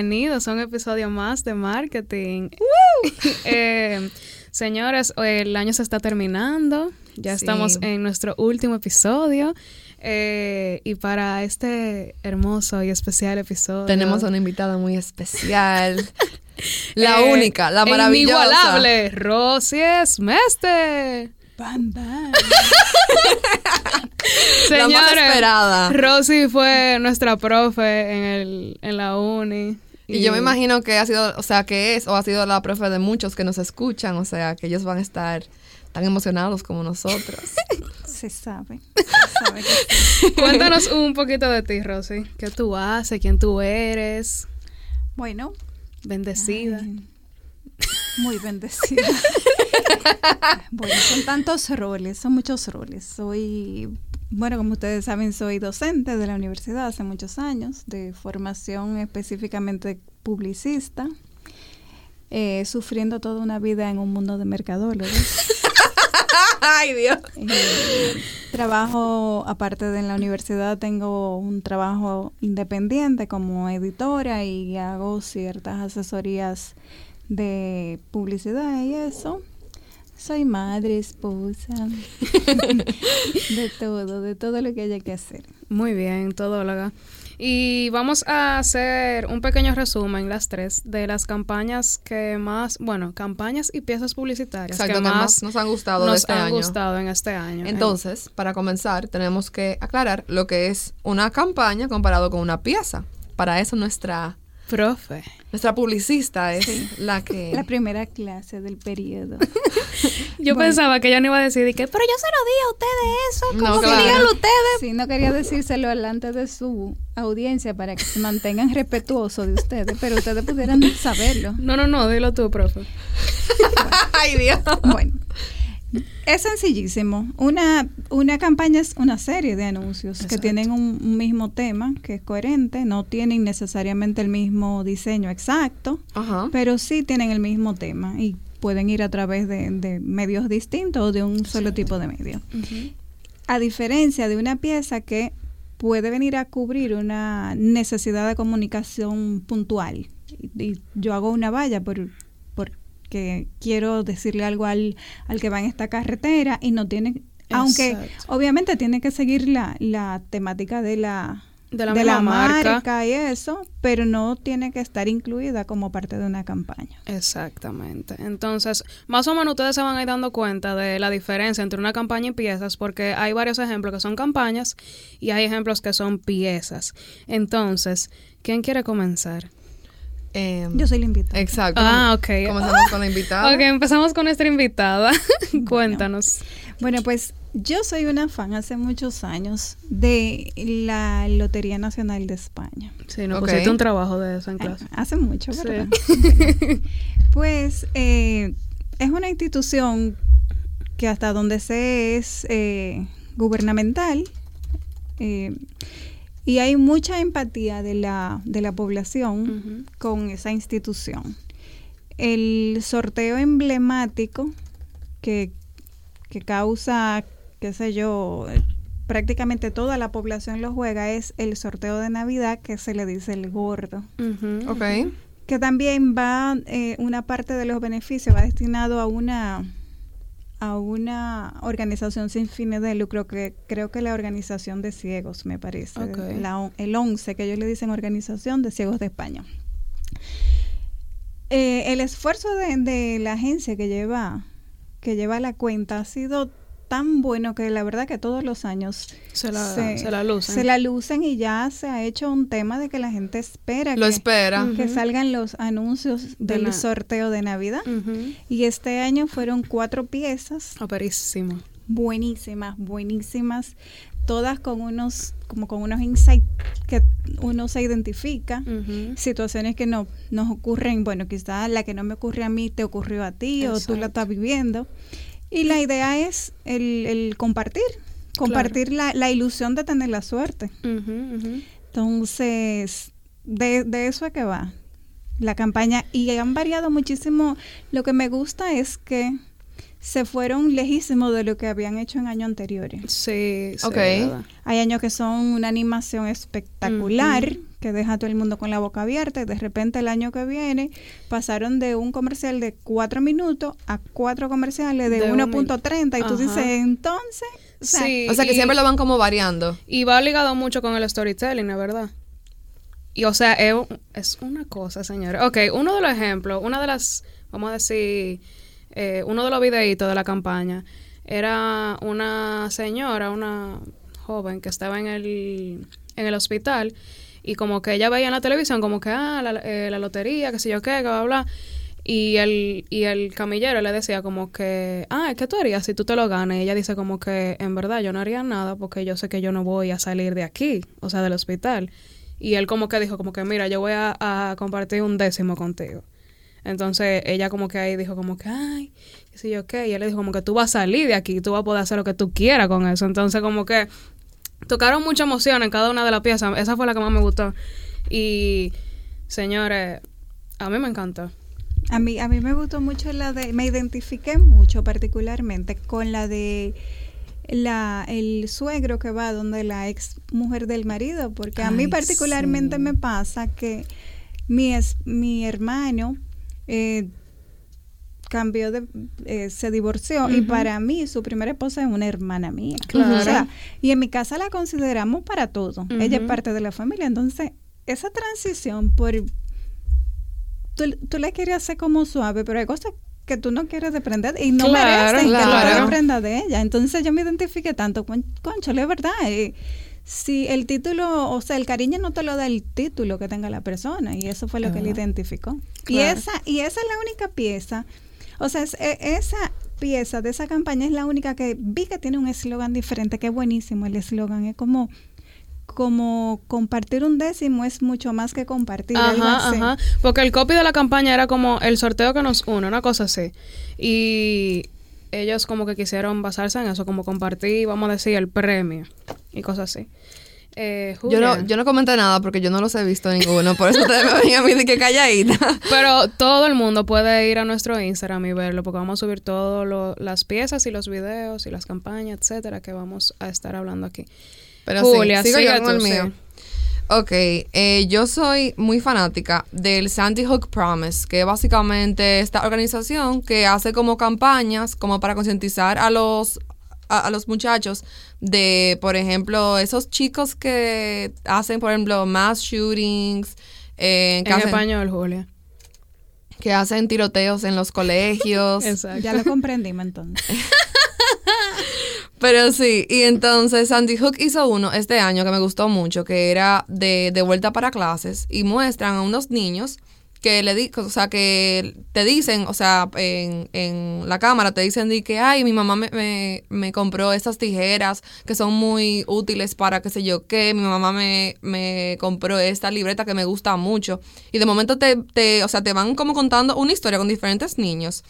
Bienvenidos a un episodio más de marketing. eh, señores, el año se está terminando. Ya Sí. estamos en nuestro último episodio. Eh, y para este hermoso y especial episodio. Tenemos una invitada muy especial. la eh, única, la maravillosa. Inigualable, Rosy Esmeste. Bam, bam. La más Señores, esperada. Rosy fue nuestra profe en, el, en la uni. Y yo me imagino que ha sido, o sea, que es o ha sido la profe de muchos que nos escuchan, o sea, que ellos van a estar tan emocionados como nosotros. Se sabe. Se sabe que sí. Cuéntanos un poquito de ti, Rosy. ¿Qué tú haces? ¿Quién tú eres? Bueno, Bendecida. ay, muy bendecida. bueno, son tantos roles, son muchos roles. Soy, bueno, como ustedes saben, soy docente de la universidad hace muchos años, de formación específicamente publicista. eh, sufriendo toda una vida en un mundo de mercadólogos. Ay, Dios. Eh, trabajo, aparte de en la universidad, tengo un trabajo independiente como editora y hago ciertas asesorías de publicidad y eso. Soy madre, esposa, de todo, de todo lo que haya que hacer. Muy bien, todóloga. Y vamos a hacer un pequeño resumen, las tres, de las campañas que más, bueno, campañas y piezas publicitarias Exacto, que que más nos han gustado de nos este han año. gustado en este año. Entonces, para comenzar, tenemos que aclarar lo que es una campaña comparado con una pieza. Para eso nuestra, profe. nuestra publicista es la que... La primera clase del periodo. Yo Bueno. pensaba que ella no iba a decir y que, pero yo se lo di a ustedes eso, No, como que claro. díganlo ustedes. Sí, no quería decírselo delante de su audiencia para que se mantengan respetuosos de ustedes, pero ustedes pudieran saberlo. No, no, no, dilo tú, profe. Ay, Dios. Bueno, es sencillísimo. Una, una campaña es una serie de anuncios que tienen un, un mismo tema, que es coherente, no tienen necesariamente el mismo diseño exacto, Ajá. pero sí tienen el mismo tema y pueden ir a través de, de medios distintos o de un solo tipo de medio. A diferencia de una pieza que puede venir a cubrir una necesidad de comunicación puntual. Y, y yo hago una valla por porque quiero decirle algo al, al que va en esta carretera y no tiene, aunque Exacto. obviamente tiene que seguir la, la temática de la, De la misma marca. y eso, pero no tiene que estar incluida como parte de una campaña. Exactamente. Entonces, más o menos ustedes se van a ir dando cuenta de la diferencia entre una campaña y piezas, porque hay varios ejemplos que son campañas y hay ejemplos que son piezas. Entonces, ¿quién quiere comenzar? Em, Yo soy la invitada. Exacto. Ah, ok. Comenzamos con la invitada. Ok, empezamos con nuestra invitada. Cuéntanos. Bueno, pues yo soy una fan hace muchos años de la Lotería Nacional de España. Sí, nos Ok. pusiste un trabajo de eso en Ah, clase. Hace mucho, Sí. ¿verdad? pues eh, es una institución que hasta donde sé es eh, gubernamental eh, y hay mucha empatía de la, de la población con esa institución. El sorteo emblemático que, que causa, qué sé yo, prácticamente toda la población lo juega es el sorteo de Navidad que se le dice el gordo Ujú. Ok. que también va eh, una parte de los beneficios va destinado a una a una organización sin fines de lucro que creo que la organización de ciegos me parece. La el 11 que ellos le dicen organización de ciegos de España. Eh, el esfuerzo de, de la agencia que lleva que lleva la cuenta ha sido tan bueno que la verdad que todos los años Se la, se, la lucen. se la lucen y ya se ha hecho un tema de que la gente espera Lo que, espera. Que salgan los anuncios De del sorteo de Navidad. Y este año fueron cuatro piezas Aperísimo. buenísimas, buenísimas, todas con unos, como con unos insights que uno se identifica. Situaciones que no nos ocurren, bueno, quizás la que no me ocurre a mí te ocurrió a ti o tú la estás viviendo. Y la idea es el, el compartir, compartir la, la ilusión de tener la suerte. Entonces, de, de eso es que va la campaña. Y han variado muchísimo. Lo que me gusta es que se fueron lejísimos de lo que habían hecho en años anteriores. Sí, sí. Hay años que son una animación espectacular que deja a todo el mundo con la boca abierta y de repente el año que viene pasaron de un comercial de cuatro minutos a cuatro comerciales de, De un 1.30 y tú Ajá. dices, entonces, o sea, Sí, O sea que y- siempre lo van como variando. Y va ligado mucho con el storytelling, la verdad. Y o sea, es, un- es una cosa, señores. Ok, uno de los ejemplos, una de las, vamos a decir, eh, uno de los videitos de la campaña era una señora, una joven que estaba en el, en el hospital y como que ella veía en la televisión como que, ah, la, eh, la lotería, qué sé yo qué, que bla, bla. Y el, y el camillero le decía como que, ah, ¿qué tú harías si tú te lo ganas? Y ella dice como que, en verdad, yo no haría nada porque yo sé que yo no voy a salir de aquí, o sea, del hospital. Y él como que dijo como que, mira, yo voy a, a compartir un décimo contigo. Entonces ella como que ahí dijo como que, ay, qué sé yo qué. Y él le dijo como que tú vas a salir de aquí, tú vas a poder hacer lo que tú quieras con eso. Entonces como que tocaron mucha emoción en cada una de las piezas. Esa fue la que más me gustó. Y, señores, a mí me encantó. A mí, a mí me gustó mucho la de, me identifiqué mucho particularmente con la de la, el suegro que va donde la ex mujer del marido, porque a mí particularmente sí. me pasa que mi, es, mi hermano eh, cambió de, eh, se divorció y para mí su primera esposa es una hermana mía. Claro. O sea, y en mi casa la consideramos para todo. Ella es parte de la familia. Entonces, esa transición por tú, tú le quieres hacer como suave, pero hay cosas que tú no quieres desprender y no Claro, merecen que tú te desprendas de ella. Entonces yo me identifiqué tanto con Concho, es verdad. eh, si el título, o sea, el cariño no te lo da el título que tenga la persona y eso fue lo que le identificó. Y esa y esa es la única pieza. O sea, es- e- esa pieza de esa campaña es la única que vi que tiene un eslogan diferente, que es buenísimo el eslogan, es como como compartir un décimo es mucho más que compartir. Ajá, ajá. Porque el copy de la campaña era como el sorteo que nos une, una cosa así. Y ellos como que quisieron basarse en eso, como compartir, vamos a decir, el premio y cosas así. Eh, Yo no, yo no comenté nada porque yo no los he visto ninguno. Por eso ustedes me ven a mí de que calladita. Pero todo el mundo puede ir a nuestro Instagram y verlo, porque vamos a subir todas las piezas y los videos y las campañas, etcétera, que vamos a estar hablando aquí. Pero Julia, sí, sigo yo sigue con el tú, sí. Ok, eh, yo soy muy fanática del Sandy Hook Promise, que es básicamente esta organización que hace como campañas como para concientizar a los a, a los muchachos de, por ejemplo, esos chicos que hacen, por ejemplo, mass shootings, eh, que, En hacen, español, Julia. que hacen tiroteos en los colegios. Exacto. Ya lo comprendimos entonces. Pero sí, y entonces Sandy Hook hizo uno este año que me gustó mucho, que era de, de vuelta para clases, y muestran a unos niños que le di, o sea, que te dicen, o sea, en, en la cámara te dicen de que, ay, mi mamá me, me, me compró estas tijeras que son muy útiles para qué sé yo qué, mi mamá me, me compró esta libreta que me gusta mucho. Y de momento te, te, o sea, te van como contando una historia con diferentes niños.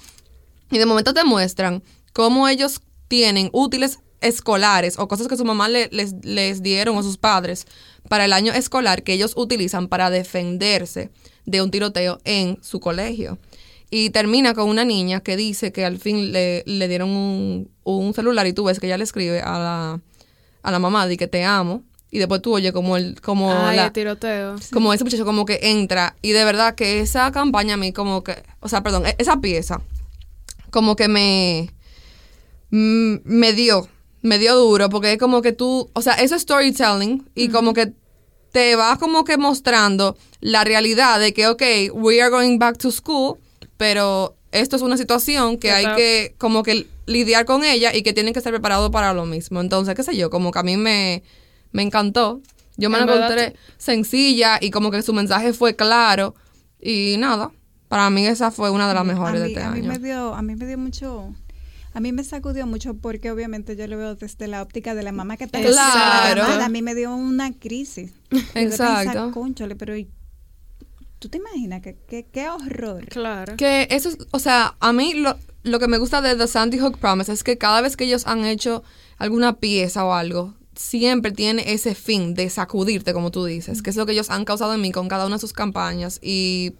Y de momento te muestran cómo ellos tienen útiles escolares o cosas que su mamá le- les, les dieron o sus padres para el año escolar que ellos utilizan para defenderse de un tiroteo en su colegio. Y termina con una niña que dice que al fin le, le dieron un, un celular y tú ves que ella le escribe a la, a la mamá de que te amo. Y después tú oyes como el, como Ay, la, el tiroteo. como ese muchacho como que entra y de verdad que esa campaña a mí como que, o sea, perdón, e- esa pieza como que me mm, me dio, me dio duro porque es como que tú, o sea, eso es storytelling y como que te va como que mostrando la realidad de que, ok, we are going back to school, pero esto es una situación que hay que como que lidiar con ella y que tienen que estar preparados para lo mismo. Entonces, qué sé yo, como que a mí me, me encantó. Yo me la En encontré sencilla y como que su mensaje fue claro y nada. Para mí esa fue una de las mejores a de este a mí año. me dio, a mí me dio mucho, a mí me sacudió mucho porque obviamente yo lo veo desde la óptica de la mamá que está Claro. A mí me dio una crisis. Exacto. "Cónchale, pero ¿y- tú te imaginas que qué, qué horror. Claro. Que eso es, o sea, a mí lo, lo que me gusta de The Sandy Hook Promise es que cada vez que ellos han hecho alguna pieza o algo, siempre tiene ese fin de sacudirte, como tú dices, que es lo que ellos han causado en mí con cada una de sus campañas. Y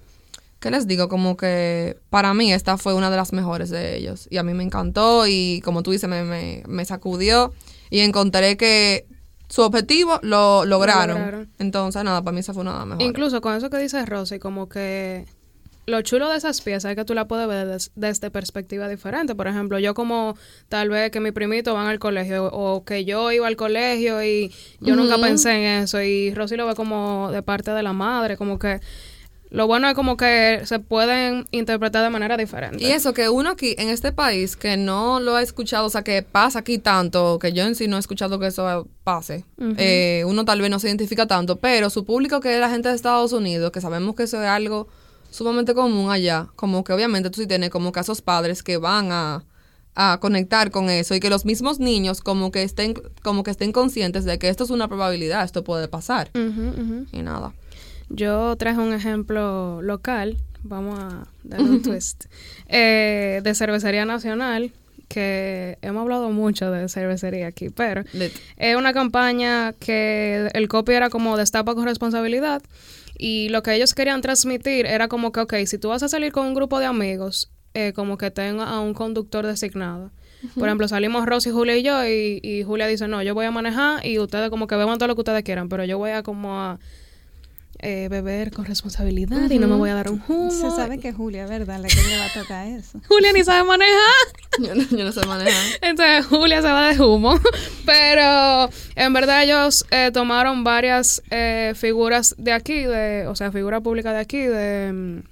¿qué les digo? Como que para mí esta fue una de las mejores de ellos. Y a mí me encantó y como tú dices, me, me, me sacudió y encontré que su objetivo lo lograron. lograron. Entonces, nada, para mí esa fue una de las mejores. Incluso con eso que dice Rosy, como que lo chulo de esas piezas es que tú la puedes ver des- desde perspectiva diferente. Por ejemplo, yo como tal vez que mi primito van al colegio o que yo iba al colegio y yo nunca pensé en eso y Rosy lo ve como de parte de la madre, como que lo bueno es como que se pueden interpretar de manera diferente. Y eso que uno aquí en este país que no lo ha escuchado, o sea, que pasa aquí tanto, que yo en sí no he escuchado que eso pase, eh, uno tal vez no se identifica tanto, pero su público que es la gente de Estados Unidos, que sabemos que eso es algo sumamente común allá, como que obviamente tú sí tienes como que a esos padres que van a, a conectar con eso y que los mismos niños como que estén como que estén conscientes de que esto es una probabilidad, esto puede pasar y nada. Yo traje un ejemplo local, vamos a darle un twist, eh, de Cervecería Nacional, que hemos hablado mucho de cervecería aquí, pero es una campaña que el copy era como destapa con responsabilidad y lo que ellos querían transmitir era como que, ok, si tú vas a salir con un grupo de amigos, eh, como que tenga a un conductor designado. Por ejemplo, salimos Rosy, Julia y yo y, y Julia dice, no, yo voy a manejar y ustedes como que beban todo lo que ustedes quieran, pero yo voy a como a eh, beber con responsabilidad y no me voy a dar un humo. Se sabe que Julia, ¿verdad? La que le va a tocar eso. Julia ni sabe manejar. Yo no, yo no sé manejar. Entonces Julia se va de humo. Pero en verdad ellos eh, tomaron varias eh, figuras de aquí, de, o sea, figuras públicas de aquí, de, mm,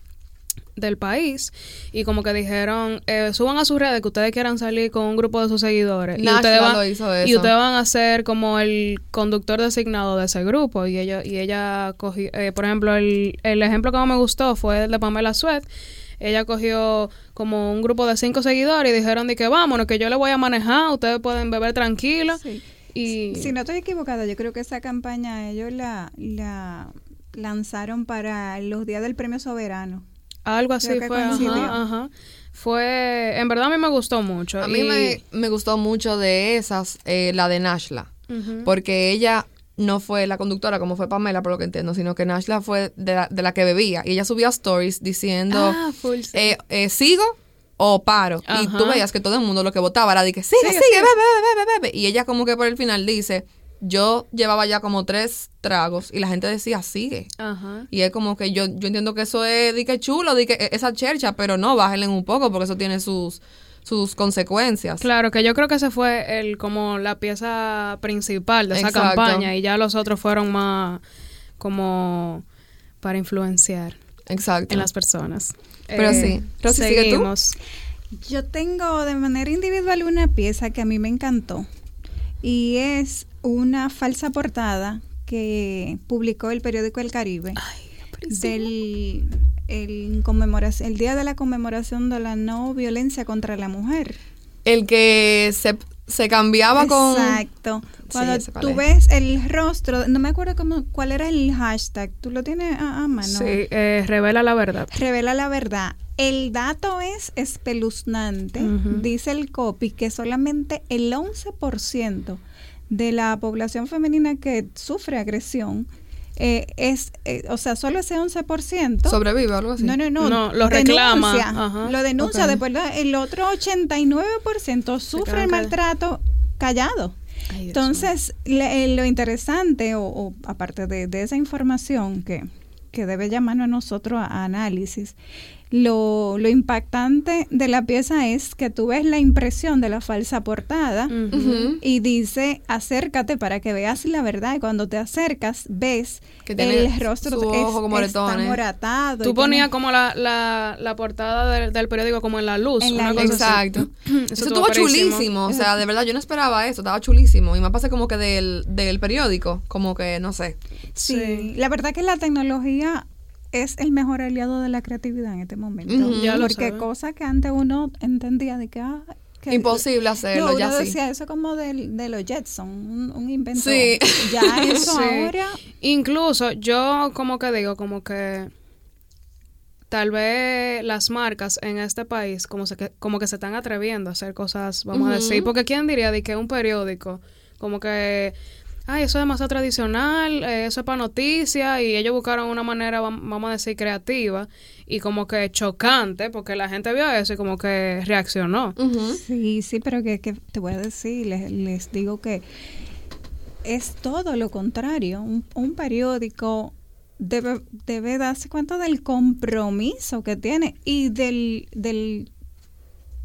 del país, y como que dijeron, eh, suban a sus redes que ustedes quieran salir con un grupo de sus seguidores. y ustedes, van, lo hizo y ustedes van a ser como el conductor designado de ese grupo. Y ella, y ella cogió, eh, por ejemplo, el, el ejemplo que más me gustó fue el de Pamela Sweat. Ella cogió como un grupo de cinco seguidores y dijeron de que vámonos, que yo le voy a manejar, ustedes pueden beber tranquilos. Sí. Y Si no estoy equivocada, yo creo que esa campaña ellos la, la lanzaron para los días del premio soberano. Algo así fue. Ajá, ajá. Fue, en verdad a mí me gustó mucho. A mí y- me, me gustó mucho de esas, eh, la de Nashla, porque ella no fue la conductora como fue Pamela, por lo que entiendo, sino que Nashla fue de la, de la que bebía. Y ella subía stories diciendo, Ah, full, eh, eh, ¿sigo o paro? Y tú veías que todo el mundo lo que votaba era de que sigue, sigue, Sigue, bebe, bebe, bebe, bebe. Y ella como que por el final dice, yo llevaba ya como tres tragos y la gente decía, sigue. Ajá. Y es como que yo, yo entiendo que eso es, di que chulo, di que e- esa chercha, pero no, bájenle un poco porque eso tiene sus, sus consecuencias. Claro, que yo creo que ese fue el como la pieza principal de esa Exacto. campaña y ya los otros fueron más como para influenciar Exacto. en las personas. Pero sí. Rosy, ¿sigue tú? Yo tengo de manera individual una pieza que a mí me encantó y es una falsa portada que publicó el periódico El Caribe del el, conmemoración, el día de la conmemoración de la no violencia contra la mujer. El que se, se cambiaba con... Exacto. Cuando cuál tú es. ves el rostro, no me acuerdo cómo, cuál era el hashtag, tú lo tienes a, a mano. Sí, eh, revela la verdad. Revela la verdad. El dato es espeluznante. Dice el copy que solamente el 11% de la población femenina que sufre agresión eh, es, eh, o sea, solo ese 11%. Sobrevive o algo así. no, no, no. No, lo reclama. denuncia, Ajá. Lo denuncia, Ok. de verdad. El otro 89% sufre el maltrato callado. Ay, Entonces, le- eh, lo interesante, o, o aparte de, de esa información que, que debe llamarnos a nosotros a, a análisis, lo, lo impactante de la pieza es que tú ves la impresión de la falsa portada y dice acércate para que veas la verdad y cuando te acercas ves Que tiene el rostro su es- ojo como está moratado. Tú ponías tiene- como la, la, la portada del, del periódico como en la luz. En una la cosa luz. Exacto. Eso, Eso estuvo chulísimo. O sea, de verdad, yo no esperaba eso. Estaba chulísimo. Y me pasé como que del, del periódico. Como que, no sé. Sí. Sí. la verdad que la tecnología es el mejor aliado de la creatividad en este momento. Ya lo porque cosas que antes uno entendía de que... ah, que- Imposible hacerlo, No, uno ya sí. decía eso como del- de, los Jetson, un, un invento. Sí. Ya eso Sí. ahora... Incluso yo como que digo, como que tal vez las marcas en este país como, se, que- como que se están atreviendo a hacer cosas, vamos a decir, porque quién diría de que un periódico como que ay, eso es demasiado tradicional, eh, eso es para noticias, y ellos buscaron una manera, vam- vamos a decir, creativa y como que chocante, porque la gente vio eso y como que reaccionó. Sí, sí, pero que, que te voy a decir, les, les digo que es todo lo contrario. Un, un periódico debe, debe darse cuenta del compromiso que tiene y del, del,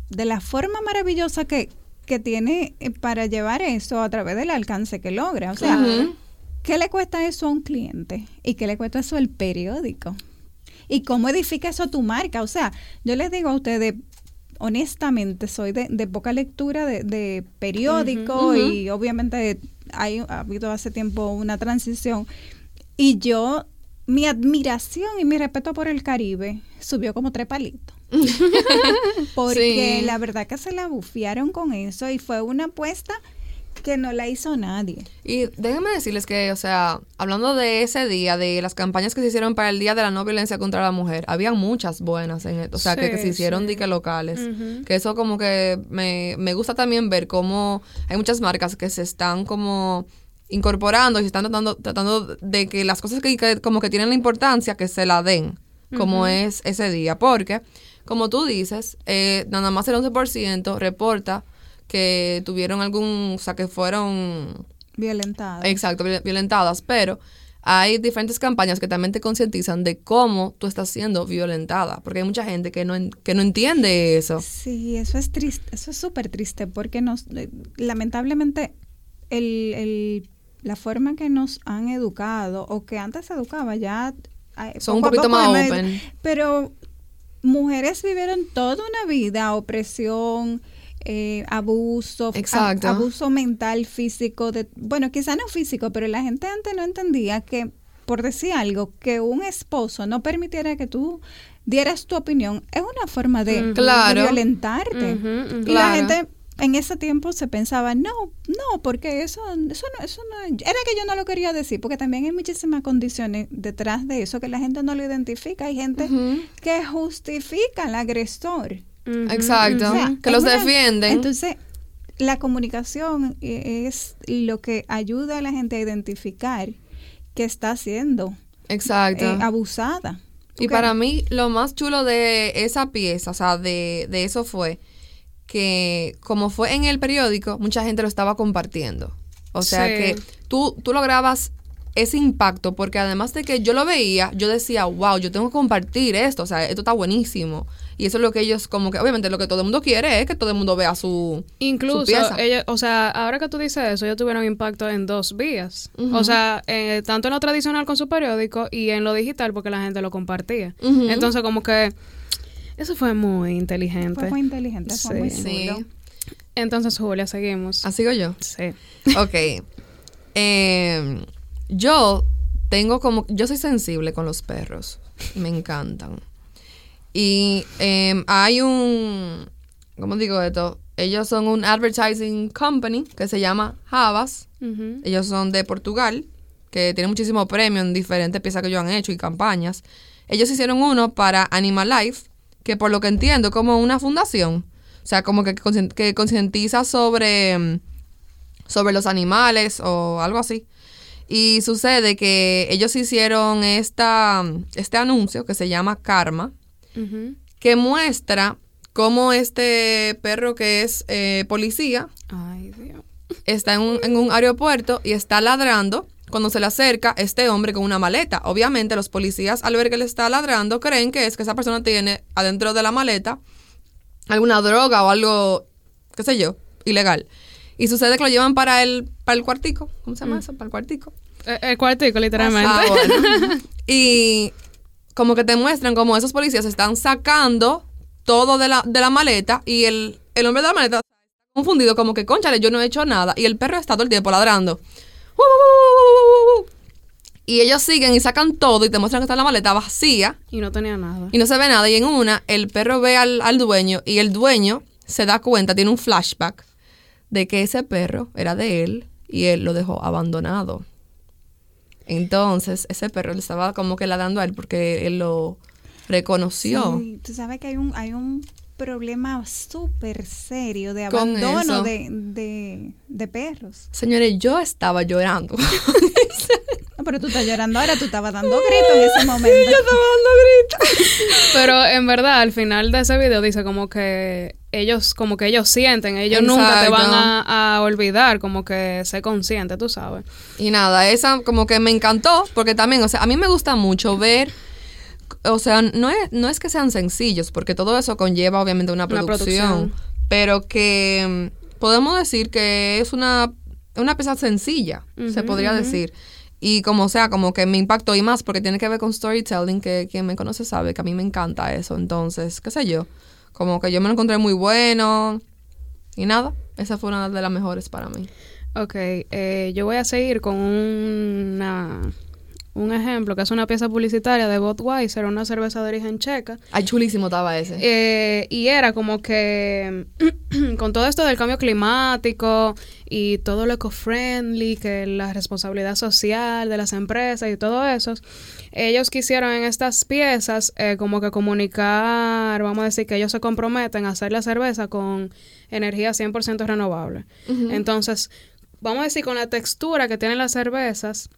de la forma maravillosa que, que tiene eh, para llevar eso a través del alcance que logra. O sea. ¿qué le cuesta eso a un cliente? ¿Y qué le cuesta eso al periódico? ¿Y cómo edifica eso tu marca? O sea, yo les digo a ustedes, honestamente, soy de, de poca lectura de, de periódico y obviamente hay, ha habido hace tiempo una transición. Y yo, mi admiración y mi respeto por el Caribe subió como tres palitos. Porque Sí. la verdad que se la bufiaron con eso y fue una apuesta que no la hizo nadie. Y déjenme decirles que, o sea, hablando de ese día, de las campañas que se hicieron para el Día de la No Violencia contra la Mujer, habían muchas buenas en esto, o sea, que, que se hicieron sí. dique locales. Que eso como que me, me gusta también ver cómo hay muchas marcas que se están como incorporando y se están tratando, tratando de que las cosas que, que como que tienen la importancia que se la den, como es ese día. Porque, como tú dices, eh, nada más el 11% reporta que tuvieron algún, o sea, que fueron Violentada. Exacto, viol- violentadas, pero hay diferentes campañas que también te concientizan de cómo tú estás siendo violentada, porque hay mucha gente que no, que no entiende eso. Sí, eso es triste, eso es súper triste porque nos, eh, lamentablemente, el, el- la forma que nos han educado o que antes se educaba ya Son un poquito más open. Pero mujeres vivieron toda una vida opresión, eh, abuso, a- abuso mental, físico, de, bueno, quizá no físico, pero la gente antes no entendía que, por decir algo, que un esposo no permitiera que tú dieras tu opinión, es una forma de, de Claro. violentarte. Y Claro. la gente en ese tiempo se pensaba, no, no, porque eso, eso no, eso no, era que yo no lo quería decir, porque también hay muchísimas condiciones detrás de eso que la gente no lo identifica. Hay gente que justifica al agresor. Exacto. O sea, que los una- defienden. Entonces, la comunicación eh, es lo que ayuda a la gente a identificar que está siendo Exacto. eh, abusada. Y para mí, lo más chulo de esa pieza, o sea, de, de eso fue que como fue en el periódico, mucha gente lo estaba compartiendo. O sea Sí. que tú, tú lograbas ese impacto porque además de que yo lo veía, yo decía, wow, yo tengo que compartir esto, o sea, esto está buenísimo. Y eso es lo que ellos como que, obviamente lo que todo el mundo quiere es que todo el mundo vea su... su Incluso, pieza. ella, o sea, ahora que tú dices eso, ellos tuvieron impacto en dos vías. O sea, eh, tanto en lo tradicional con su periódico y en lo digital porque la gente lo compartía. Entonces, como que eso fue muy inteligente. Fue muy inteligente, fue muy Sí. chulo. Sí. Entonces, Julia, seguimos. Así digo yo. Sí. Ok. Eh, yo tengo como. Yo soy sensible con los perros. Me encantan. Y eh, hay un. ¿Cómo digo esto? Ellos son un advertising company que se llama Havas. Ujú. Ellos son de Portugal, que tienen muchísimo premio en diferentes piezas que ellos han hecho y campañas. Ellos hicieron uno para Animal Life, que por lo que entiendo como una fundación. O sea, como que, que concientiza sobre, mm, sobre los animales o algo así. Y sucede que ellos hicieron esta, este anuncio que se llama Karma, que muestra cómo este perro que es eh, policía Ay, Dios. está en un, en un aeropuerto y está ladrando. Cuando se le acerca este hombre con una maleta. Obviamente los policías al ver que le está ladrando creen que es que esa persona tiene adentro de la maleta alguna droga o algo, qué sé yo, ilegal. Y sucede que lo llevan para el, para el cuartico. ¿Cómo se llama eso? Para el cuartico. Eh, El cuartico, literalmente. Ah, bueno. y como que te muestran como esos policías están sacando todo de la, de la maleta y el, el hombre de la maleta está confundido como que, conchale, yo no he hecho nada. Y el perro está todo el tiempo ladrando. Y ellos siguen y sacan todo y te muestran que está la maleta vacía Y no tenía nada. y no se ve nada. Y en una, el perro ve al, al dueño y el dueño se da cuenta, tiene un flashback de que ese perro era de él y él lo dejó abandonado. Entonces, ese perro le estaba como que ladrando a él porque él lo reconoció. Sí, tú sabes que hay un, hay un problema súper serio de abandono de, de, de perros. Señores, yo estaba llorando. Pero tú estás llorando ahora, tú estabas dando gritos en ese momento. yo estaba dando gritos. Pero en verdad, al final de ese video dice como que ellos, como que ellos sienten, ellos nunca te van a, a olvidar, como que sé consciente, tú sabes. Y nada, esa como que me encantó, porque también, o sea, a mí me gusta mucho ver, o sea, no es, no es que sean sencillos, porque todo eso conlleva obviamente una Una producción, pero que mm, podemos decir que es una, una pieza sencilla, se podría decir. Y como sea, como que me impactó y más porque tiene que ver con storytelling, que quien me conoce sabe que a mí me encanta eso. Entonces, qué sé yo, como que yo me lo encontré muy bueno y nada, esa fue una de las mejores para mí. Ok, eh, yo voy a seguir con una, un ejemplo, que es una pieza publicitaria de Budweiser, una cerveza de origen checa. Ay, chulísimo estaba ese. Eh, y era como que con todo esto del cambio climático y todo lo eco-friendly, que la responsabilidad social de las empresas y todo eso, ellos quisieron en estas piezas eh, como que comunicar, vamos a decir que ellos se comprometen a hacer la cerveza con energía 100% renovable. Entonces, vamos a decir con la textura que tienen las cervezas,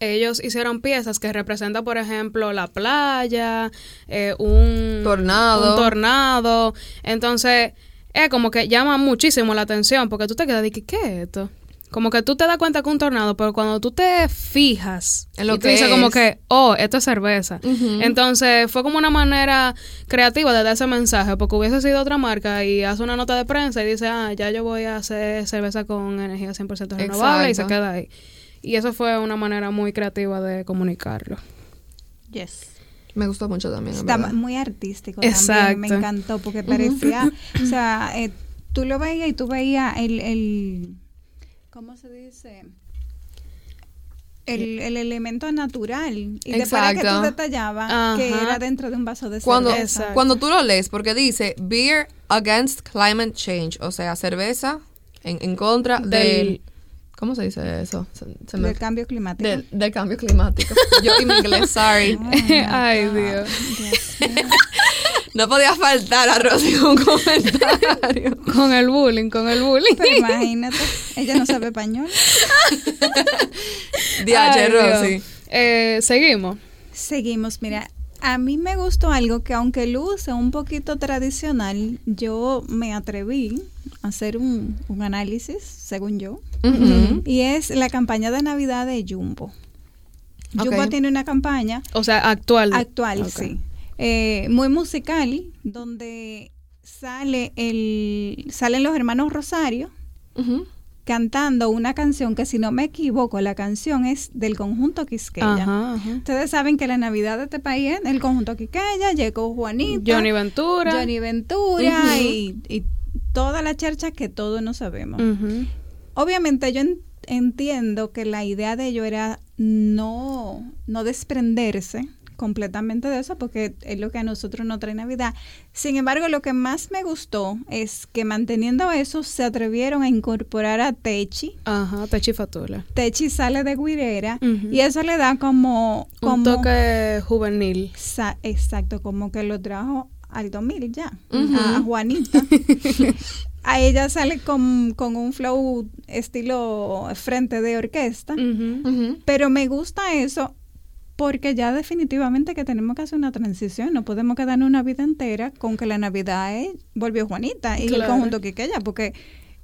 ellos hicieron piezas que representan, por ejemplo, la playa, eh, un Tornado. un tornado. Entonces, es como que llama muchísimo la atención porque tú te quedas de que, ¿qué es esto? Como que tú te das cuenta que un tornado, pero cuando tú te fijas En lo y tú que dices como es. que, oh, esto es cerveza. Entonces, fue como una manera creativa de dar ese mensaje, porque hubiese sido otra marca y hace una nota de prensa y dice, ah, ya yo voy a hacer cerveza con energía 100% renovable y se queda ahí. Y eso fue una manera muy creativa de comunicarlo. Yes. Me gustó mucho también. Está verdad. muy artístico Exacto. también, me encantó porque parecía, o sea, eh, tú lo veías y tú veías el, el ¿cómo se dice? El, el elemento natural y después era que tú Exacto. detallabas que era dentro de un vaso de Cuando, cerveza. Exacto. cuando tú lo lees, porque dice Beer Against Climate Change, o sea, cerveza en, en contra del, Del- ¿Cómo se dice eso? Se, se me- del cambio climático. del, del cambio climático. Yo y mi inglés, sorry. Oh Ay. Dios. No podía faltar a Rosy un comentario. Con el bullying, con el bullying. Pero imagínate, ella no sabe español. Dios. Rosy. Eh, seguimos. Seguimos, mira, a mí me gustó algo que aunque luce un poquito tradicional, yo me atreví a hacer un, un análisis, según yo, y es la campaña de Navidad de Jumbo. Jumbo Ok. tiene una campaña O sea, actual. actual, sí, eh, muy musical, donde sale el, salen los hermanos Rosario cantando una canción que si no me equivoco, la canción es del conjunto Quisqueya. Ajá, ajá. Ustedes saben que la Navidad de este país es el conjunto Quiqueya, llegó Juanita, Johnny Ventura. Johnny Ventura y toda la chercha que todos no sabemos. Obviamente yo en- entiendo que la idea de ello era no, no desprenderse completamente de eso porque es lo que a nosotros nos trae Navidad. Sin embargo, lo que más me gustó es que manteniendo eso se atrevieron a incorporar a Techi. Ajá, Techi Fatula. Techi sale de Guirera y eso le da como... como Un toque juvenil. Exacto, como que lo trajo al 2000 ya, a, a Juanita. a ella sale con, con un flow estilo frente de orquesta, pero me gusta eso porque ya definitivamente que tenemos que hacer una transición, no podemos quedarnos una vida entera con que la Navidad es, volvió Juanita y el Claro. conjunto Quiqueya, porque...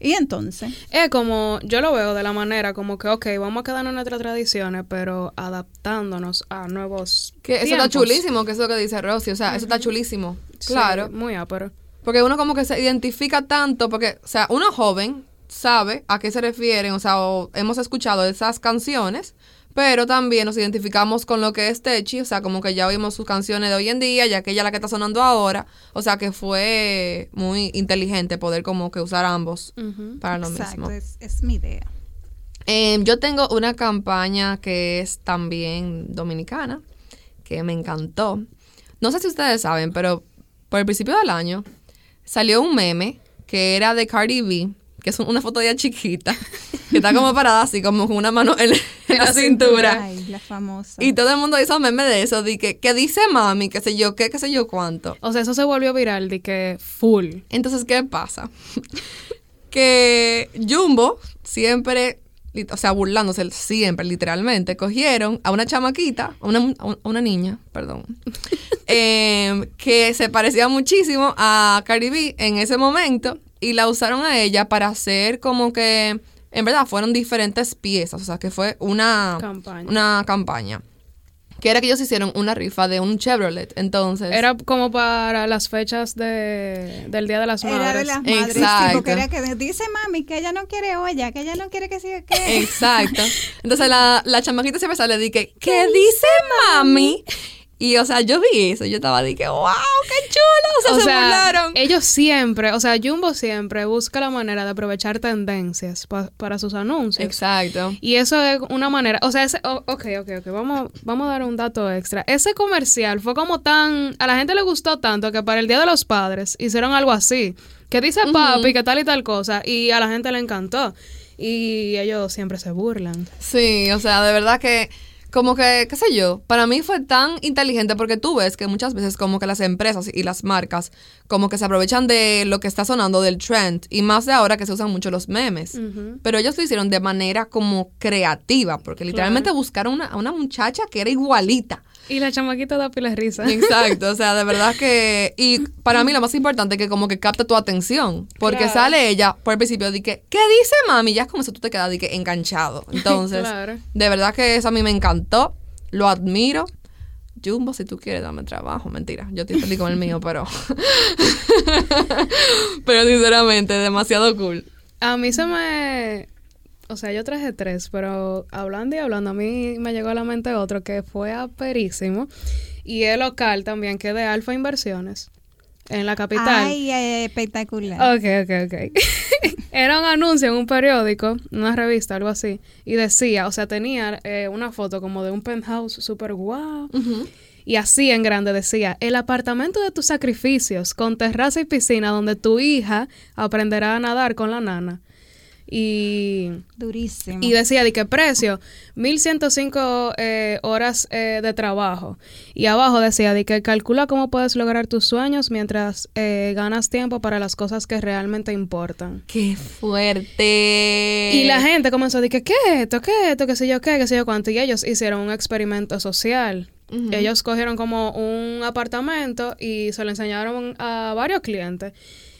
Y entonces, Es como, yo lo veo de la manera como que, ok, vamos a quedarnos en nuestras tradiciones, pero adaptándonos a nuevos Que eso está chulísimo, que es lo que dice Rosy. O sea, eso está chulísimo. Sí, Claro. muy ápero. Porque uno como que se identifica tanto, porque, o sea, uno joven sabe a qué se refieren, o sea, o hemos escuchado esas canciones, pero también nos identificamos con lo que es Techi, o sea, como que ya oímos sus canciones de hoy en día, ya que ella es la que está sonando ahora, o sea, que fue muy inteligente poder como que usar ambos para lo exacto, mismo. es, es mi idea. Em, yo tengo una campaña que es también dominicana, que me encantó. No sé si ustedes saben, pero por el principio del año salió un meme que era de Cardi B, que es una foto de ella chiquita, que está como parada así, como con una mano en, en la cintura. Ay, la famosa. Y todo el mundo hizo meme de eso, de que, que dice mami, qué sé yo, qué, qué sé yo cuánto. O sea, eso se volvió viral de que full. Entonces, ¿qué pasa? que Jumbo siempre, o sea, burlándose siempre, literalmente, cogieron a una chamaquita, a una, a una niña, perdón, em, que se parecía muchísimo a Cardi B en ese momento y la usaron a ella para hacer como que, en verdad, fueron diferentes piezas, o sea, que fue una Campaña. Una campaña. Que era que ellos hicieron una rifa de un Chevrolet, entonces... Era como para las fechas de, del Día de las Madres. Era de las madres, sí, Exacto. porque era que dice mami que ella no quiere olla, que ella no quiere que siga que. Exacto. Entonces la, la chamaquita siempre sale de que, ¿qué dice mami? Y o sea, yo vi eso, yo estaba de que, wow, qué chulo. O sea, se burlaron. ellos siempre, o sea, Jumbo siempre busca la manera de aprovechar tendencias pa- para sus anuncios. Exacto. Y eso es una manera, o sea, ese, o- ok, ok, ok, vamos, vamos a dar un dato extra. Ese comercial fue como tan, a la gente le gustó tanto que para el Día de los Padres hicieron algo así, que dice papi, que tal y tal cosa, y a la gente le encantó. Y ellos siempre se burlan. Sí, o sea, de verdad que como que, qué sé yo, para mí fue tan inteligente porque tú ves que muchas veces como que las empresas y las marcas como que se aprovechan de lo que está sonando del trend y más de ahora que se usan mucho los memes. Pero ellos lo hicieron de manera como creativa porque literalmente buscaron una, a una muchacha que era igualita. Y la chamaquita da pila de risa. Exacto, o sea, de verdad que... Y para mí lo más importante es que como que capta tu atención, porque Claro. sale ella por el principio de que, ¿qué dice mami? Ya es como si tú te quedas de que enganchado. Entonces, Claro. de verdad que eso a mí me encantó, lo admiro. Jumbo, si tú quieres, dame trabajo. Mentira, yo estoy feliz con el mío, pero... pero sinceramente, demasiado cool. A mí se me... O sea, yo traje tres, pero hablando y hablando, a mí me llegó a la mente otro que fue aperísimo. Y es local también, que es de Alfa Inversiones, en la capital. Ay, espectacular. Ok, ok, ok. Era un anuncio en un periódico, una revista, algo así. Y decía, o sea, tenía eh, una foto como de un penthouse súper guau. Y así en grande decía, el apartamento de tus sacrificios, con terraza y piscina, donde tu hija aprenderá a nadar con la nana. Y, Durísimo. y decía, ¿de qué precio? 1105 eh, horas eh, de trabajo. Y abajo decía, de que calcula cómo puedes lograr tus sueños mientras eh, ganas tiempo para las cosas que realmente importan. ¡Qué fuerte! Y la gente comenzó a decir, ¿qué es esto? ¿Qué es esto? ¿Qué sé yo qué? ¿Qué sé yo cuánto? Y ellos hicieron un experimento social. Ellos cogieron como un apartamento y se lo enseñaron a varios clientes.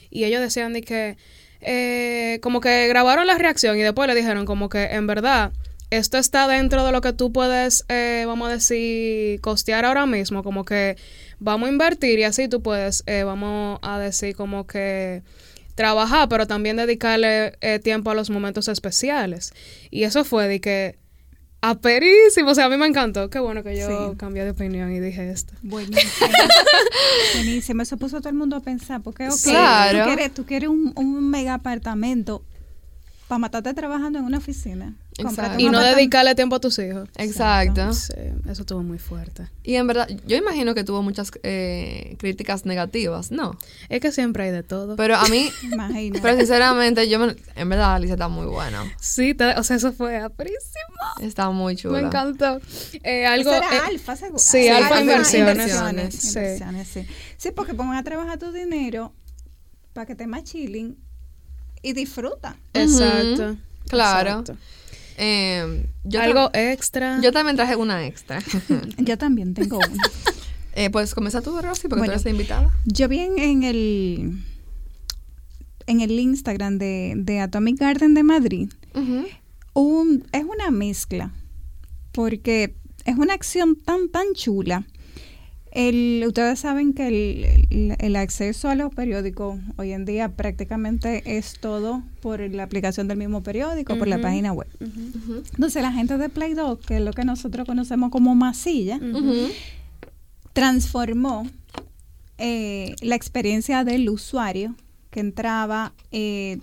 Y ellos decían de que, eh, como que grabaron la reacción y después le dijeron como que en verdad esto está dentro de lo que tú puedes, eh, vamos a decir, costear ahora mismo. Como que vamos a invertir y así tú puedes, eh, vamos a decir como que trabajar, pero también dedicarle eh, tiempo a los momentos especiales. Y eso fue de que aperísimo, o sea, a mí me encantó. Qué bueno que yo Sí. cambié de opinión y dije esto. Buenísimo. Buenísimo. Eso puso a todo el mundo a pensar. Porque, ok, Claro. tú quieres, tú quieres un, un mega apartamento para matarte trabajando en una oficina. Exacto. Y no dedicarle tiempo a tus hijos. Exacto. Sí, eso estuvo muy fuerte. Y en verdad, yo imagino que tuvo muchas eh, críticas negativas, ¿no? Es que siempre hay de todo. Pero a mí, pero sinceramente, yo me- en verdad Alicia está muy buena. sí, te- o sea, eso fue aperísimo. Está muy chula. Me encantó. Eh, algo, Eso era eh, alfa, seguro. sí, Alfa Alfa Inversiones. Inversiones, Sí. inversiones, sí. Sí, porque pongan a trabajar tu dinero para que te más chilling y disfruta. Exacto. Claro. Exacto. Eh, yo, Algo extra. yo también traje una extra. Yo también tengo uno. eh, pues comienza tú, Rosy, porque Bueno. tú eres invitada. Yo vi en, en el en el Instagram de, de Atomic Garden de Madrid un, es una mezcla porque es una acción tan tan chula. El, ustedes saben que el, el- el acceso a los periódicos hoy en día prácticamente es todo por la aplicación del mismo periódico, por la página web. Entonces la gente de Play Doh, que es lo que nosotros conocemos como masilla, transformó eh, la experiencia del usuario que entraba eh,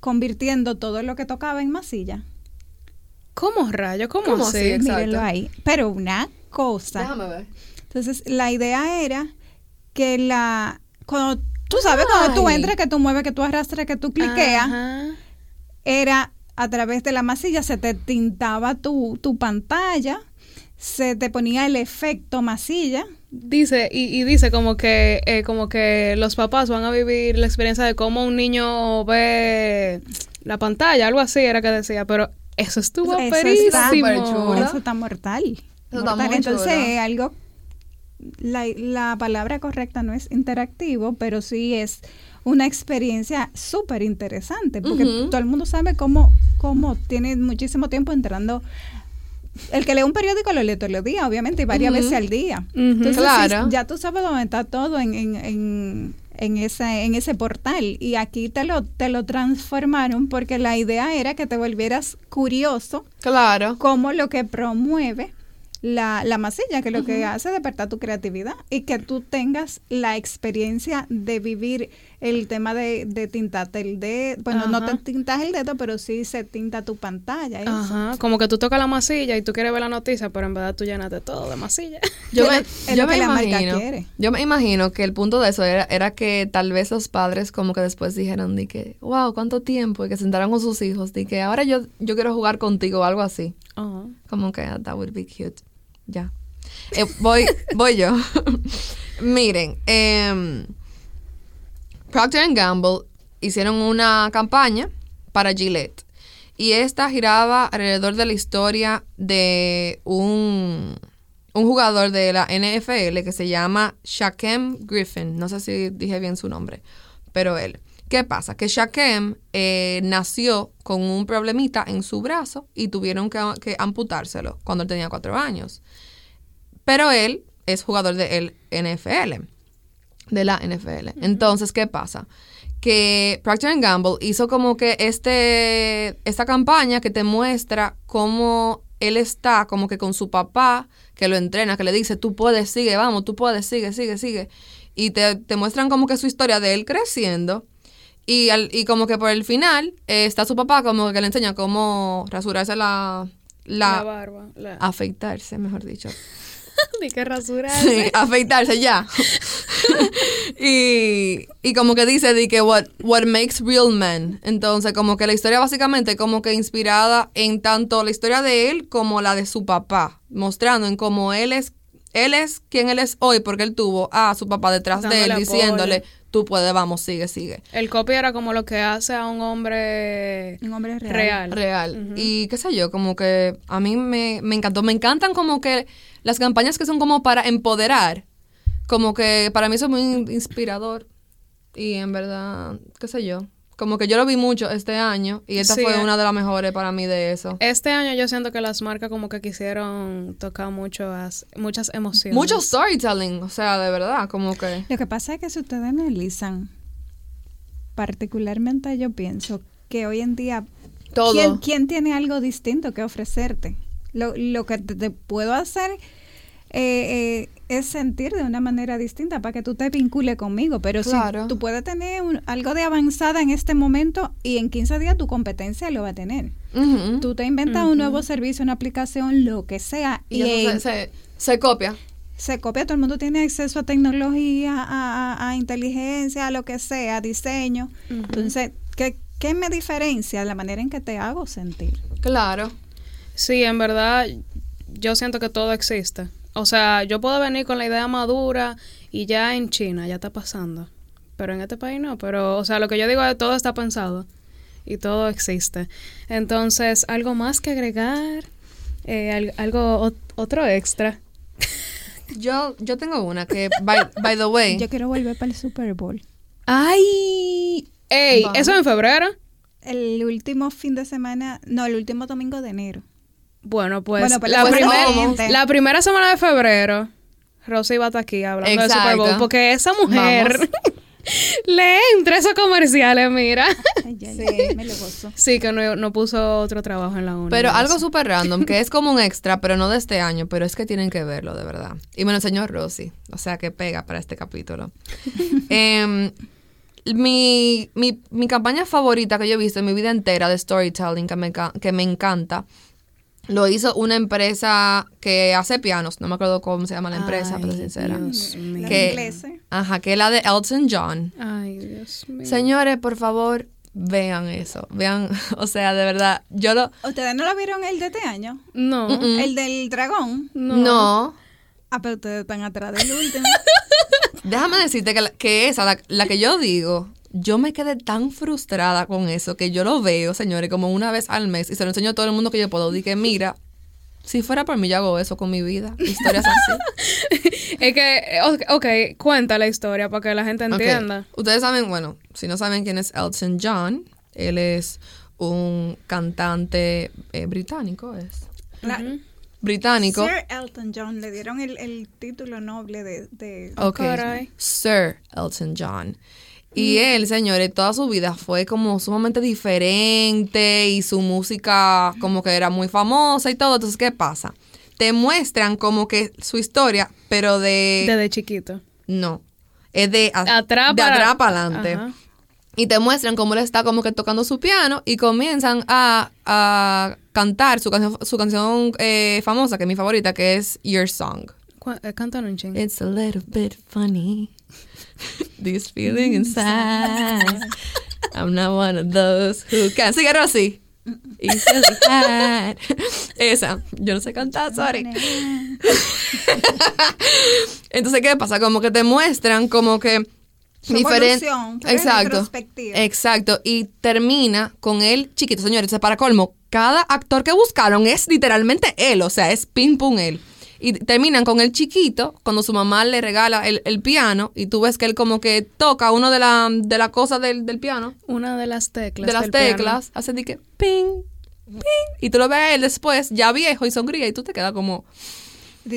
convirtiendo todo lo que tocaba en masilla. ¿Cómo rayo? ¿Cómo, ¿Cómo. Mírenlo ahí. Pero una cosa. Déjame ver. Entonces, la idea era que la... Cuando, tú sabes, cuando tú entras, que tú mueves, que tú arrastras, que tú cliqueas, Ajá. era a través de la masilla se te tintaba tu, tu pantalla, se te ponía el efecto masilla. Dice, y, y dice como que, eh, como que los papás van a vivir la experiencia de cómo un niño ve la pantalla, algo así era que decía, pero eso estuvo Eso perísimo. está, eso está mortal. Eso está Mortal. muy Entonces, chulo. es algo, la, la palabra correcta no es interactivo, pero sí es una experiencia súper interesante, porque todo el mundo sabe cómo, cómo tiene muchísimo tiempo entrando. El que lee un periódico lo lee todos los días, obviamente, y varias veces al día. Entonces, Claro. ya tú sabes dónde está todo en, en, en, en ese, en ese portal. Y aquí te lo, te lo transformaron porque la idea era que te volvieras curioso Claro. como lo que promueve la, la masilla, que lo que hace es despertar tu creatividad y que tú tengas la experiencia de vivir el tema de, de tintarte el dedo. Bueno, no te tintas el dedo, pero sí se tinta tu pantalla. Ajá, como que tú tocas la masilla y tú quieres ver la noticia, pero en verdad tú llenaste todo de masilla. Yo me, es yo lo me que la marca imagino, quiere. yo me imagino que el punto de eso era, era que tal vez los padres como que después dijeron de que, wow, cuánto tiempo, y que sentaron con sus hijos, de que ahora yo, yo quiero jugar contigo o algo así. Ajá. Como que ah, that would be cute. Ya. Eh, voy, voy yo. Miren, em, Procter Gamble hicieron una campaña para Gillette. Y esta giraba alrededor de la historia de un, un jugador de la NFL que se llama Shaquem Griffin. No sé si dije bien su nombre, pero él. ¿Qué pasa? Que Shaquem eh, nació con un problemita en su brazo y tuvieron que, que amputárselo cuando él tenía cuatro años. Pero él es jugador de el NFL, de la NFL. Entonces, ¿qué pasa? Que Procter Gamble hizo como que este, esta campaña que te muestra cómo él está como que con su papá, que lo entrena, que le dice, tú puedes, sigue, vamos, tú puedes, sigue, sigue, sigue. Y te, te muestran como que su historia de él creciendo. Y, al- y como que por el final eh, está su papá como que le enseña cómo rasurarse la... La, La, barba. La... afeitarse, mejor dicho. Ni que rasurar. Sí, afeitarse ya. y, y como que dice de que what, what makes real men. Entonces, como que la historia básicamente como que inspirada en tanto la historia de él como la de su papá, mostrando en cómo él es él es quien él es hoy porque él tuvo a su papá detrás de él diciéndole, apoyo. Tú puedes, vamos, sigue, sigue. El copy era como lo que hace a un hombre Un hombre real. real. Real. Y qué sé yo, como que a mí me, me encantó. Me encantan como que las campañas que son como para empoderar. Como que para mí eso es muy in- inspirador. Y en verdad, qué sé yo. Como que yo lo vi mucho este año y esta Sí, fue eh. una de las mejores para mí de eso. Este año yo siento que las marcas como que quisieron tocar mucho as- muchas emociones. Mucho storytelling, o sea, de verdad, como que... Lo que pasa es que si ustedes analizan, particularmente yo pienso que hoy en día, Todo. ¿quién, quién tiene algo distinto que ofrecerte? Lo, lo que te, te puedo hacer eh, eh, es sentir de una manera distinta para que tú te vincules conmigo, pero Claro. si tú puedes tener un- algo de avanzada en este momento y en 15 días tu competencia lo va a tener. Ujú. Tú te inventas un nuevo servicio, una aplicación, lo que sea, y y, eso en- se, se, se copia. se copia, todo el mundo tiene acceso a tecnología, a, a- a inteligencia, a lo que sea, a diseño. Entonces, ¿qué, ¿qué me diferencia? La manera en que te hago sentir. Claro. Sí, en verdad, yo siento que todo existe. O sea, yo puedo venir con la idea madura y ya en China ya está pasando. Pero en este país no. Pero, o sea, lo que yo digo es todo está pensado y todo existe. Entonces, algo más que agregar, Eh, al- algo ot- otro extra. Yo, yo tengo una que, by, by the way, Yo quiero volver para el Super Bowl. ¡Ay! ¡Ey! Vamos. ¿Eso en febrero? El último fin de semana, no, el último domingo de enero. Bueno, pues, Bueno, pues la, la primer- primera semana de febrero, Rosy va a estar aquí hablando del Super Bowl, porque esa mujer le entra esos comerciales, mira. Ay, ay, ay, me lo gozo. Sí, que no, no puso otro trabajo en la uni. Pero algo súper random, que es como un extra, pero no de este año, pero es que tienen que verlo, de verdad. Y me lo enseñó Rosy, o sea que pega para este capítulo. Em, mi, mi, mi campaña favorita que yo he visto en mi vida entera de storytelling, que me, que me encanta, lo hizo una empresa que hace pianos, no me acuerdo cómo se llama la empresa, Ay, pero sincera. Dios mío. La Que- inglesa. Ajá, que es la de Elton John. Ay, Dios mío. Señores, por favor, vean eso. Vean, o sea, de verdad, yo lo... ¿Ustedes no lo vieron el de este año? No. El del dragón. No. No. Ah, pero ustedes están atrás del último. Déjame decirte que, la- que esa, la, la que yo digo, yo me quedé tan frustrada con eso que yo lo veo, señores, como una vez al mes y se lo enseño a todo el mundo que yo puedo. Dije, mira, si fuera por mí, yo hago eso con mi vida. Historias así. Es que, eh, ok, cuenta la historia para que la gente entienda. Ustedes saben, bueno, si no saben quién es Elton John, él es un cantante eh, británico, es. La-. Británico. Sir Elton John le dieron el, el título noble de... de Ok. Caray. Sir Elton John. Y él, señores, toda su vida fue como sumamente diferente y su música como que era muy famosa y todo. Entonces, ¿qué pasa? Te muestran como que su historia, pero de... Desde chiquito. no. Es de, a- Atrás de para- atrás para adelante. Ajá. Y te muestran cómo él está como que tocando su piano y comienzan a, a cantar su canción, su canción eh, famosa, que es mi favorita, que es Your Song. Eh, Cántalo un ching. It's a little bit funny. This feeling inside. I'm not one of those who can. Sigue Rosy. Had. Esa. Yo no sé cantar, sorry. Entonces, ¿qué pasa? Como que te muestran como que diferente. en Exacto. Exacto. Y termina con él chiquito. Señores, entonces, para colmo, cada actor que buscaron es literalmente él. O sea, es pim pum él. Y terminan con el chiquito, cuando su mamá le regala el, el piano, y tú ves que él como que toca uno de la, de la cosa del, del piano, Una de las teclas. de las del piano. teclas, hace de que ping, ping, y tú lo ves a él después, ya viejo y sonríe, y tú te quedas como,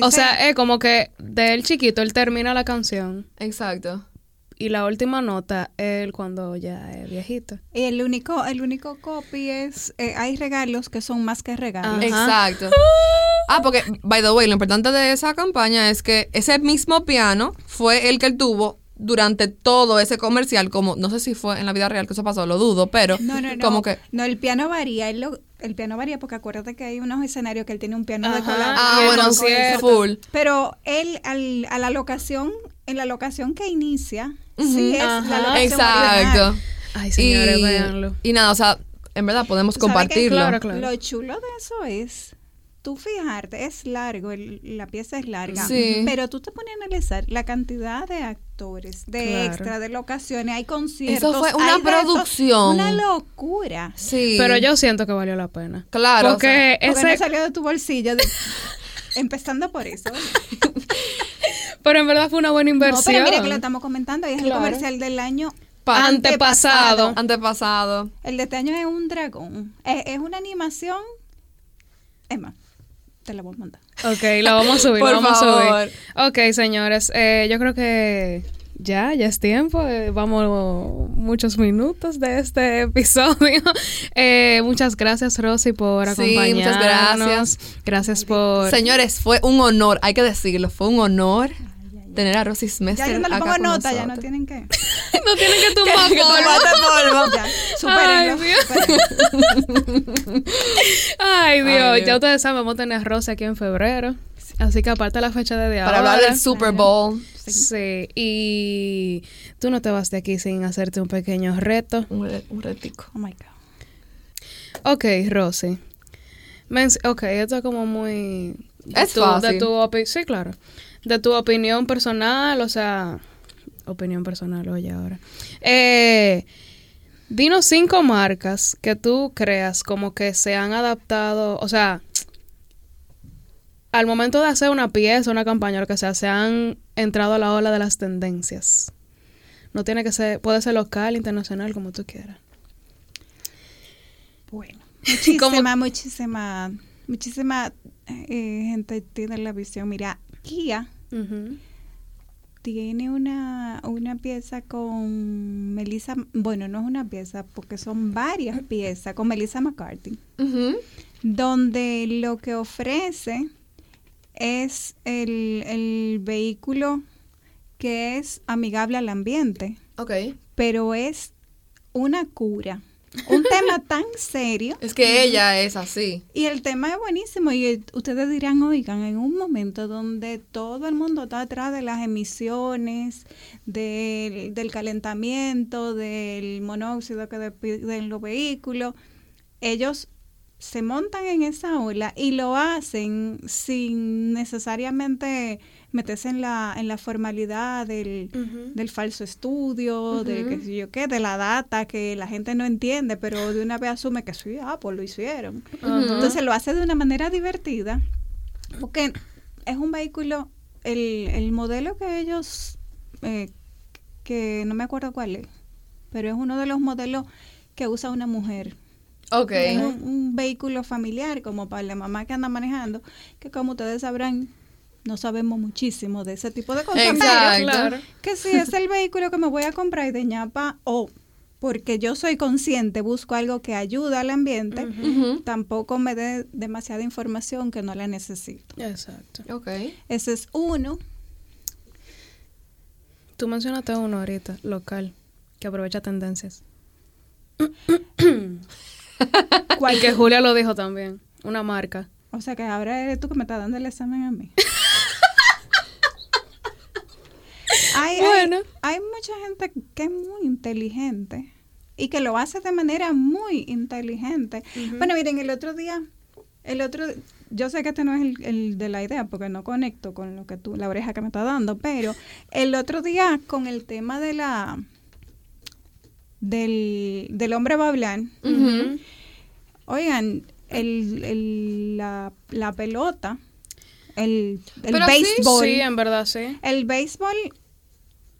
O sea, es como que del chiquito él termina la canción exacto. Y la última nota él cuando ya es viejito. Y el único, el único copy es, eh, hay regalos que son más que regalos. Ajá. Exacto. Ah, porque, by the way, lo importante de esa campaña es que ese mismo piano fue el que él tuvo durante todo ese comercial, como, no sé si fue en la vida real que eso pasó, lo dudo, pero No, no, no. como que... No, el piano varía. él lo- el piano varía porque acuérdate que hay unos escenarios que él tiene un piano de Ajá. cola. Ah, bueno, sí, full. Pero él, al, a la locación, en la locación que inicia. Sí es Ajá. la Exacto. original. Ay, señores, y, véanlo. y nada, o sea, en verdad podemos compartirlo. Claro, claro. Lo chulo de eso es, tú fijarte, es largo, el- la pieza es larga, Sí. pero tú te pones a analizar la cantidad de actores, de Claro. extra, de locaciones, hay conciertos. Eso fue una hay retos, producción. Una locura. Sí. Pero yo siento que valió la pena. Claro. Porque Porque no ese, salió de tu bolsillo. de- empezando por eso. pero en verdad fue una buena No, inversión. pero mira que lo estamos comentando y es Claro. el comercial del año. Pa- Antepasado. Antepasado. El de este año es un dragón. Es, es una animación. Es más, te la voy a mandar. Ok, lo vamos a subir, Por vamos favor. a subir. Ok, señores, eh, yo creo que ya, ya es tiempo. eh, vamos muchos minutos de este episodio. Eh, muchas gracias, Rosy, por Sí, acompañarnos. muchas gracias. Gracias por... Señores, fue un honor, hay que decirlo, fue un honor tener a Rosy Smester Ya yo no le acá pongo nota, ya no tienen que. no tienen que tumbar Que polvo. tomaste polvo. Ya, supérenlo. Ay, Dios, Ay, Dios. ya ustedes saben, vamos a tener a Rosy aquí en febrero. Así que aparte la fecha de Para ahora. hablar del Super Bowl. Sí, y tú no te vas de aquí sin hacerte un pequeño reto. Un, re- un retico. Oh my God. Ok, Rosy. Men- ok, esto es como muy... de Es tu- fácil. De tu sí, claro. De tu opinión personal, o sea... Opinión personal, oye, ahora. Eh, dinos cinco marcas que tú creas como que se han adaptado, o sea, al momento de hacer una pieza, una campaña, lo que sea, se han entrado a la ola de las tendencias. No tiene que ser, puede ser local, internacional, como tú quieras. Bueno, muchísima, muchísima, muchísima eh, gente tiene la visión. Mira, Kia Tiene una, una pieza con Melissa, bueno, no es una pieza porque son varias piezas con Melissa McCarthy, donde lo que ofrece es el, el vehículo que es amigable al ambiente, Ok. pero es una cura. Un tema tan serio. Es que ella es así. Y el tema es buenísimo y eh, ustedes dirán, oigan, en un momento donde todo el mundo está atrás de las emisiones, del, del calentamiento, del monóxido que despiden los vehículos, ellos se montan en esa ola y lo hacen sin necesariamente meterse en la, en la formalidad del, del falso estudio, de que yo qué, de la data que la gente no entiende, pero de una vez asume que sí, ah, pues lo hicieron. Entonces lo hace de una manera divertida, porque es un vehículo, el, el modelo que ellos, eh, que no me acuerdo cuál es, pero es uno de los modelos que usa una mujer Ok. es un, un vehículo familiar como para la mamá que anda manejando, que como ustedes sabrán, no sabemos muchísimo de ese tipo de cosas. pero Exacto. Claro. Que si es el vehículo que me voy a comprar de ñapa o porque yo soy consciente, busco algo que ayuda al ambiente, tampoco me dé demasiada información que no la necesito. Exacto. Ok. Ese es uno. Tú mencionaste uno ahorita, local, que aprovecha tendencias. ¿Cuál Y que Julia lo dijo también, una marca. O sea que ahora eres tú que me estás dando el examen a mí. hay, hay- Bueno. hay mucha gente que es muy inteligente y que lo hace de manera muy inteligente. Bueno, miren, el otro día, el otro, yo sé que este no es el, el de la idea porque no conecto con lo que tú, la oreja que me está dando, pero el otro día con el tema de la del, del hombre. Ujú. Oigan, el, el- la, la pelota, el, el sí, béisbol, Sí, en verdad, sí. el béisbol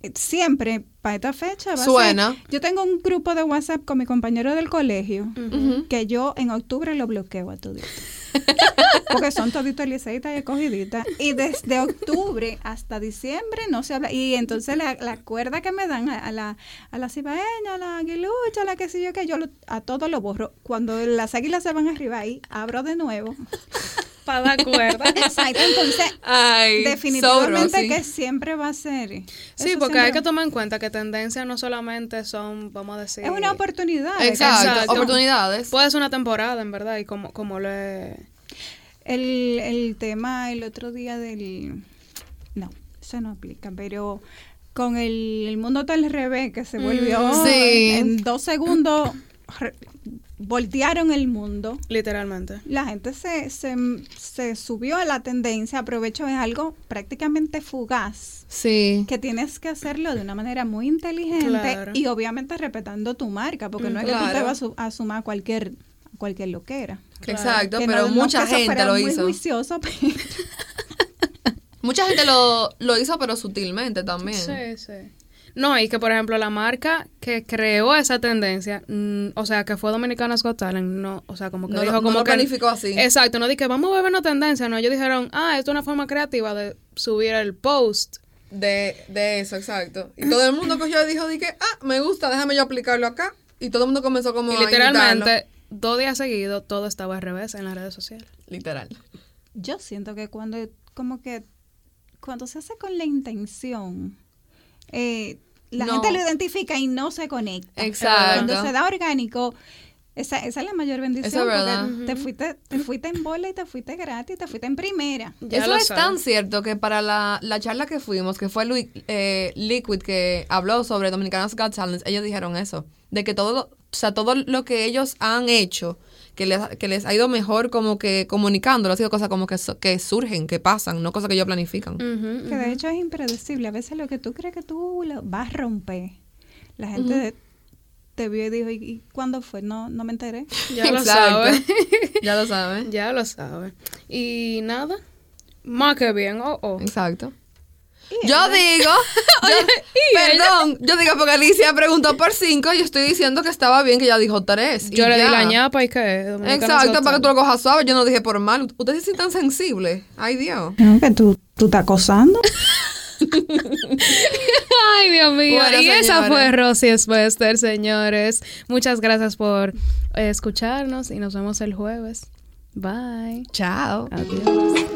eh, siempre para esta fecha va a Suena. ser- Yo tengo un grupo de WhatsApp con mi compañero del colegio que yo en octubre lo bloqueo a todito. Porque son toditos liceitas y escogiditas. Y desde octubre hasta diciembre no se habla. Y entonces la, la cuerda que me dan a, a la, a la cibaeña, a la aguilucha, a la que sé yo, que yo lo- a todo lo borro. Cuando las águilas se van arriba ahí, abro de nuevo. Para dar cuerda. Exacto. Entonces, Ay, definitivamente que siempre va a ser. Sí, eso porque hay que tomar en cuenta que tendencias no solamente son, vamos a decir... Es una oportunidad. Exacto. Exacto. Oportunidades. Puede ser una temporada, en verdad, y como, como le... El, el tema el otro día del... No, eso no aplica, pero con el, el mundo está al revés, que se volvió Mm, sí. en, en dos segundos, re- voltearon el mundo. Literalmente. La gente se, se, se subió a la tendencia, aprovechó, es algo prácticamente fugaz, Sí. que tienes que hacerlo de una manera muy inteligente Claro. y obviamente respetando tu marca, porque no es que tú te vas a, su- a sumar a cualquier, a cualquier loquera. Claro. Exacto, Que pero no- mucha gente lo muy hizo. juicioso, pero- Mucha gente lo, lo hizo, pero sutilmente también. Sí, sí. No, y que por ejemplo la marca que creó esa tendencia, mm, o sea, que fue Dominicanas Got Talent, no, o sea, como que No dijo no como lo que planificó así. Exacto, no dije, vamos a ver una tendencia, no, ellos dijeron, ah, esto es una forma creativa de subir el post. De, de eso, exacto. Y todo el mundo cogió y dijo, dije, ah, me gusta, déjame yo aplicarlo acá. Y todo el mundo comenzó como y a literalmente, dos días seguidos, todo estaba al revés en las redes sociales. Literal. Yo siento que cuando, como que, cuando se hace con la intención, eh, la No. gente lo identifica y no se conecta. Exacto. Cuando se da orgánico, esa, esa es la mayor bendición. Eso es verdad. porque te fuiste, te fuiste en bola y te fuiste gratis, te fuiste en primera. Ya Eso es tan cierto que para la, la charla que fuimos, que fue Lu- eh, Liquid que habló sobre Dominicanos Got Talent, ellos dijeron eso, de que todo, lo- o sea, todo lo que ellos han hecho, que les, que les ha ido mejor como que comunicándolo, ha sido cosas como que, so- que surgen, que pasan, no cosas que ellos planifican. Que de hecho es impredecible. A veces lo que tú crees que tú lo vas a romper, la gente te vio y dijo, ¿y, y cuándo fue? No, no me enteré. Ya lo saben. ya lo saben. ya lo saben. Y nada, más que bien, oh, oh. Exacto. Yo digo, yo- perdón, yo digo porque Alicia preguntó por cinco y yo estoy diciendo que estaba bien que ella dijo tres. y Yo le di ya. la ñapa y que... Dominicanas Exacto, para que tú lo cojas suave. Yo no dije por mal. Ustedes sí tan sensibles. Ay, Dios. Que tú, tú estás acosando. Ay, Dios mío. Bueno, y esa señores. fue Rosy Spester, señores. Muchas gracias por eh, escucharnos y nos vemos el jueves. Bye. Chao. Adiós.